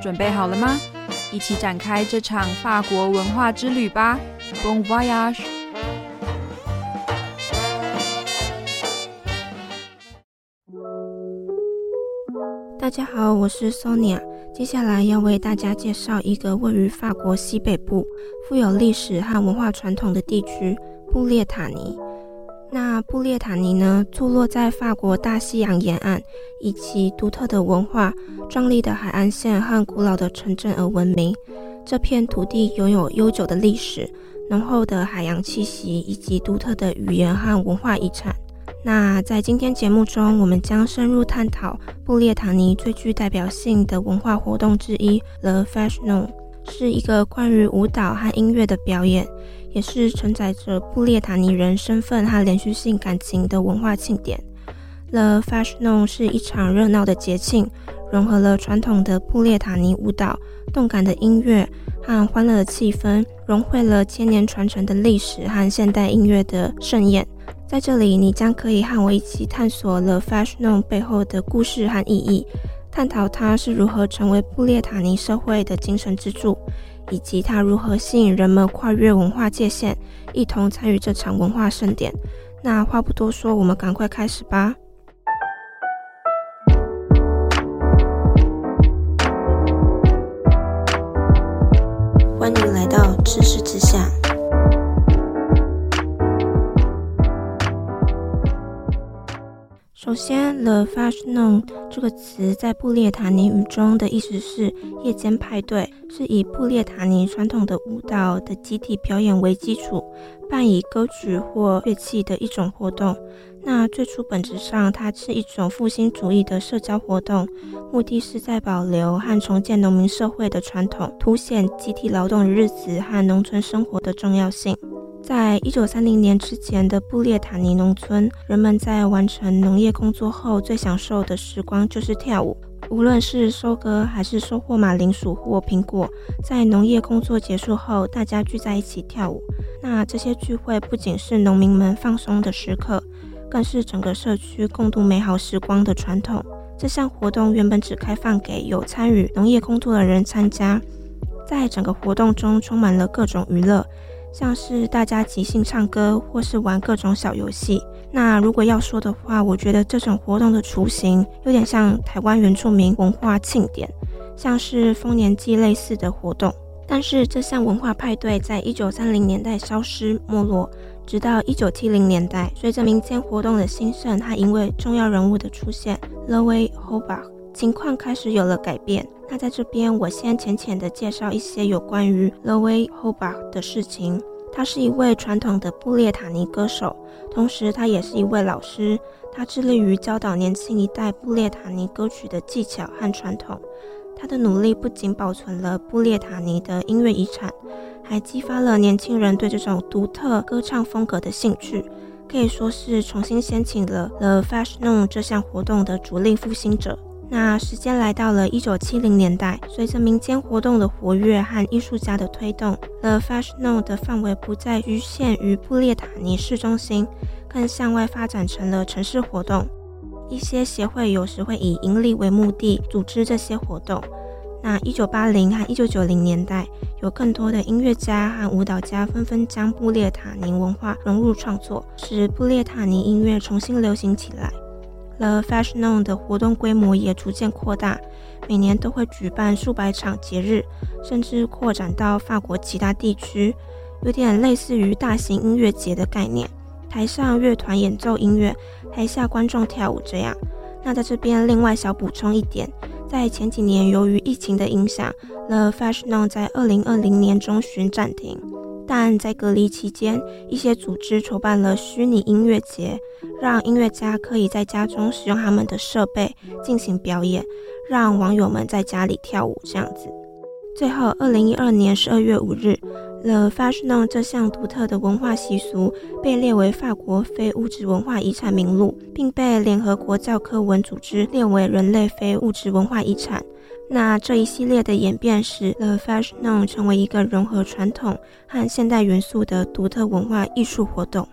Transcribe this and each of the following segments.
准备好了吗？一起展开这场法国文化之旅吧！Bon voyage！大家好，我是 Sonia。接下来要为大家介绍一个位于法国西北部、富有历史和文化传统的地区——布列塔尼。那布列塔尼呢，坐落在法国大西洋沿岸，以其独特的文化、壮丽的海岸线和古老的城镇而闻名。这片土地拥有悠久的历史、浓厚的海洋气息以及独特的语言和文化遗产。那在今天节目中，我们将深入探讨布列塔尼最具代表性的文化活动之一 ——The Fashion，是一个关于舞蹈和音乐的表演。也是承载着布列塔尼人身份和连续性感情的文化庆典。The Fashion 是一场热闹的节庆，融合了传统的布列塔尼舞蹈、动感的音乐和欢乐的气氛，融汇了千年传承的历史和现代音乐的盛宴。在这里，你将可以和我一起探索 The Fashion 背后的故事和意义，探讨它是如何成为布列塔尼社会的精神支柱。以及它如何吸引人们跨越文化界限，一同参与这场文化盛典。那话不多说，我们赶快开始吧。欢迎来到知识之下。首先，the fashion 这个词在布列塔尼语中的意思是夜间派对，是以布列塔尼传统的舞蹈的集体表演为基础，伴以歌曲或乐器的一种活动。那最初本质上，它是一种复兴主义的社交活动，目的是在保留和重建农民社会的传统，凸显集体劳动日子和农村生活的重要性。在一九三零年之前的布列塔尼农村，人们在完成农业工作后最享受的时光就是跳舞。无论是收割还是收获马铃薯或苹果，在农业工作结束后，大家聚在一起跳舞。那这些聚会不仅是农民们放松的时刻，更是整个社区共度美好时光的传统。这项活动原本只开放给有参与农业工作的人参加，在整个活动中充满了各种娱乐。像是大家即兴唱歌，或是玩各种小游戏。那如果要说的话，我觉得这种活动的雏形有点像台湾原住民文化庆典，像是丰年祭类似的活动。但是这项文化派对在一九三零年代消失没落，直到一九七零年代，随着民间活动的兴盛，它因为重要人物的出现，Louis Hobart，情况开始有了改变。那在这边，我先浅浅的介绍一些有关于 Louis Hobart 的事情。他是一位传统的布列塔尼歌手，同时他也是一位老师。他致力于教导年轻一代布列塔尼歌曲的技巧和传统。他的努力不仅保存了布列塔尼的音乐遗产，还激发了年轻人对这种独特歌唱风格的兴趣，可以说是重新掀起了 The Fashion 这项活动的主力复兴者。那时间来到了一九七零年代，随着民间活动的活跃和艺术家的推动，The Fashion 的范围不再局限于布列塔尼市中心，更向外发展成了城市活动。一些协会有时会以盈利为目的组织这些活动。那一九八零和一九九零年代，有更多的音乐家和舞蹈家纷纷将布列塔尼文化融入创作，使布列塔尼音乐重新流行起来。The Fashion 的活动规模也逐渐扩大，每年都会举办数百场节日，甚至扩展到法国其他地区，有点类似于大型音乐节的概念。台上乐团演奏音乐，台下观众跳舞这样。那在这边另外小补充一点，在前几年由于疫情的影响，The Fashion 在二零二零年中旬暂停。但在隔离期间，一些组织筹办了虚拟音乐节，让音乐家可以在家中使用他们的设备进行表演，让网友们在家里跳舞这样子。最后，二零一二年十二月五日，The Fashion 这项独特的文化习俗被列为法国非物质文化遗产名录，并被联合国教科文组织列为人类非物质文化遗产。那这一系列的演变使 The Fashion 成为一个融合传统和现代元素的独特文化艺术活动。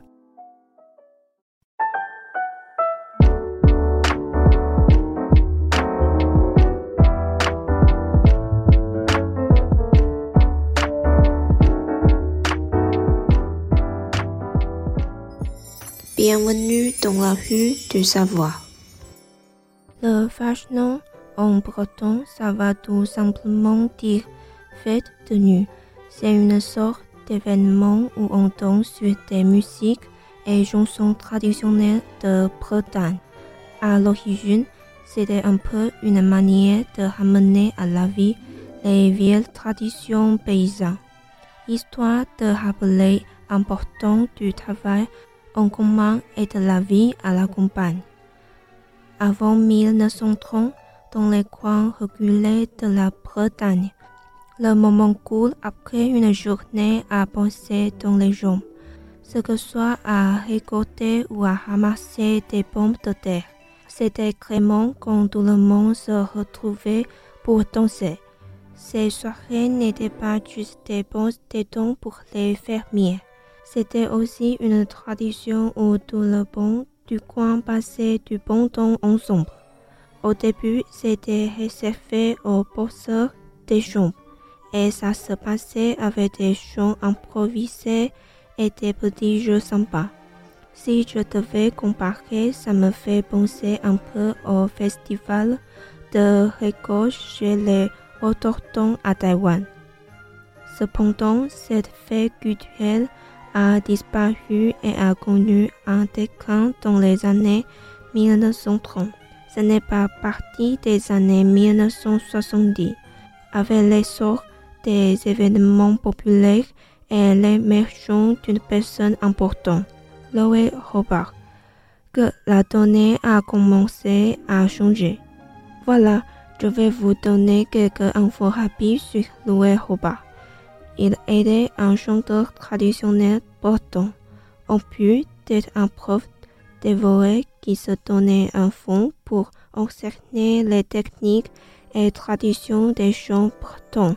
Bienvenue dans la rue du Savoie. Le Fashion en breton, ça va tout simplement dire fête de nuit. C'est une sorte d'événement où on danse sur des musiques et chansons traditionnelles de Bretagne. À l'origine, c'était un peu une manière de ramener à la vie les vieilles traditions paysannes, histoire de rappeler l'importance du travail en commun et de la vie à la campagne. Avant 1930, dans les coins reculés de la Bretagne, le moment court après une journée à penser dans les jambes, ce que soit à récolter ou à ramasser des bombes de terre. C'était Clément quand tout le monde se retrouvait pour danser. Ces soirées n'étaient pas juste des bons tétons pour les fermiers. C'était aussi une tradition où tout le monde du coin passait du bon temps ensemble. Au début, c'était réservé aux bosseurs des chambres et ça se passait avec des chants improvisés et des petits jeux sympas. Si je devais comparer, ça me fait penser un peu au festival de récolte chez les autochtones à Taïwan. Cependant, cette fête culturelle a disparu et a connu un déclin dans les années 1930. Ce n'est pas partie des années 1970. Avec l'essor des événements populaires et l'émergence d'une personne importante. Loé Hobart, que la donnée a commencé à changer. Voilà, je vais vous donner quelques infos rapides sur Louis Hobart. Il était un chanteur traditionnel breton, en plus d'être un prof dévoué qui se donnait un fond pour enseigner les techniques et traditions des chants bretons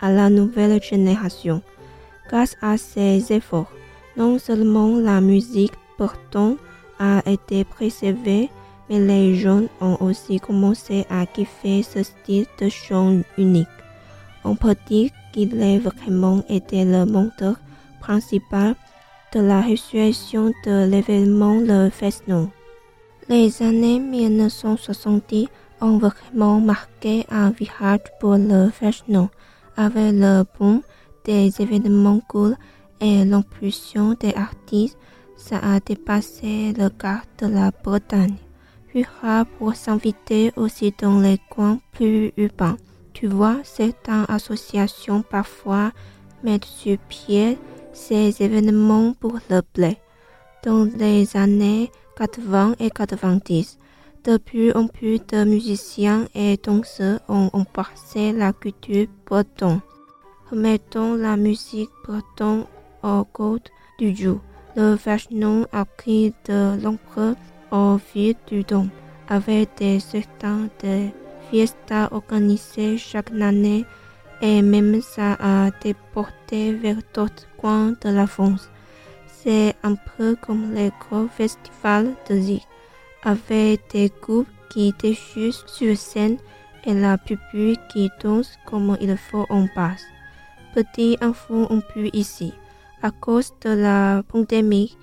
à la nouvelle génération. Grâce à ses efforts, non seulement la musique bretonne a été préservée, mais les jeunes ont aussi commencé à kiffer ce style de chant unique. On peut dire qu'il a vraiment été le monteur principal de la résurrection de l'événement Le Fesnon. Les années 1970 ont vraiment marqué un virage pour le Fesnon, avec le boom des événements cool et l'impulsion des artistes, ça a dépassé le quart de la Bretagne. Hurrah pour s'inviter aussi dans les coins plus urbains. Tu vois, certaines associations parfois mettent sur pied ces événements pour le blé. Dans les années 80 et 90, de plus en plus de musiciens et danseurs ont embrassé la culture bretonne. Remettons la musique bretonne au code du jour. Le Vachnon a pris de l'empereur au fil du temps, avec des certains de fiestas organisées chaque année et même ça a déporté vers d'autres coins de la France. C'est un peu comme les gros festivals de Zig, avec des groupes qui déchusent sur scène et la public qui danse comme il faut en passe. Petit info en plus ici. À cause de la pandémie,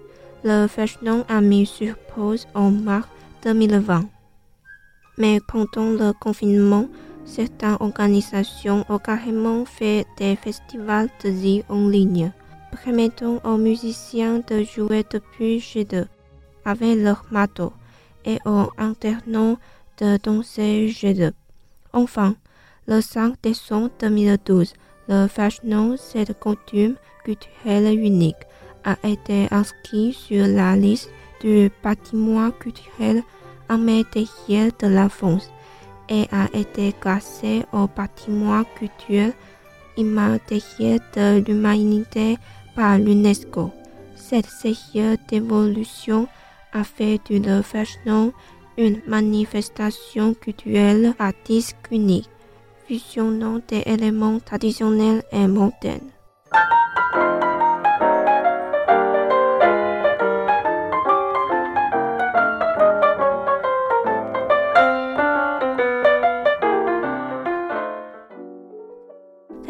le Fashion a mis sur pause en mars 2020. Mais pendant le confinement, certaines organisations ont carrément fait des festivals de zik en ligne, permettant aux musiciens de jouer depuis chez eux avec leur matos et aux internautes de danser chez eux. Enfin, le 5 décembre 2012, le Fashion, cette coutume culturelle unique, a été inscrit sur la liste du patrimoine culturel immatériel de la France et a été classé au patrimoine culturel immatériel de l'humanité par l'UNESCO. Cette série d'évolution a fait du fashion une manifestation culturelle artistique unique, fusionnant des éléments traditionnels et modernes.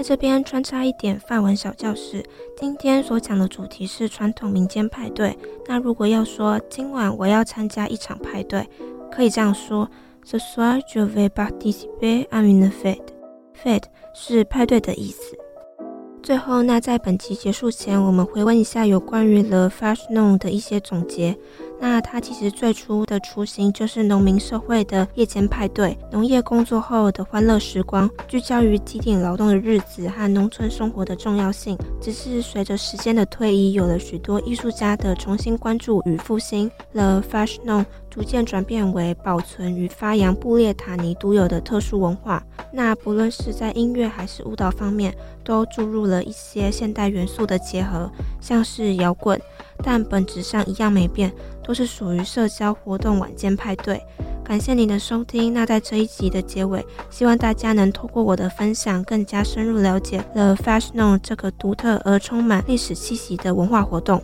这边穿插一点范文小教室。今天所讲的主题是传统民间派对。那如果要说今晚我要参加一场派对，可以这样说：Ce soir je vais participer à une fête。fête 是派对的意思。最后，那在本集结束前，我们回问一下有关于 The Fashion 的一些总结。那它其实最初的雏形就是农民社会的夜间派对，农业工作后的欢乐时光，聚焦于集体劳动的日子和农村生活的重要性。只是随着时间的推移，有了许多艺术家的重新关注与复兴，The Fashion 逐渐转变为保存与发扬布列塔尼独有的特殊文化。那不论是在音乐还是舞蹈方面，都注入了一些现代元素的结合，像是摇滚。但本质上一样没变，都是属于社交活动、晚间派对。感谢您的收听。那在这一集的结尾，希望大家能透过我的分享，更加深入了解 The Fashion 这个独特而充满历史气息的文化活动。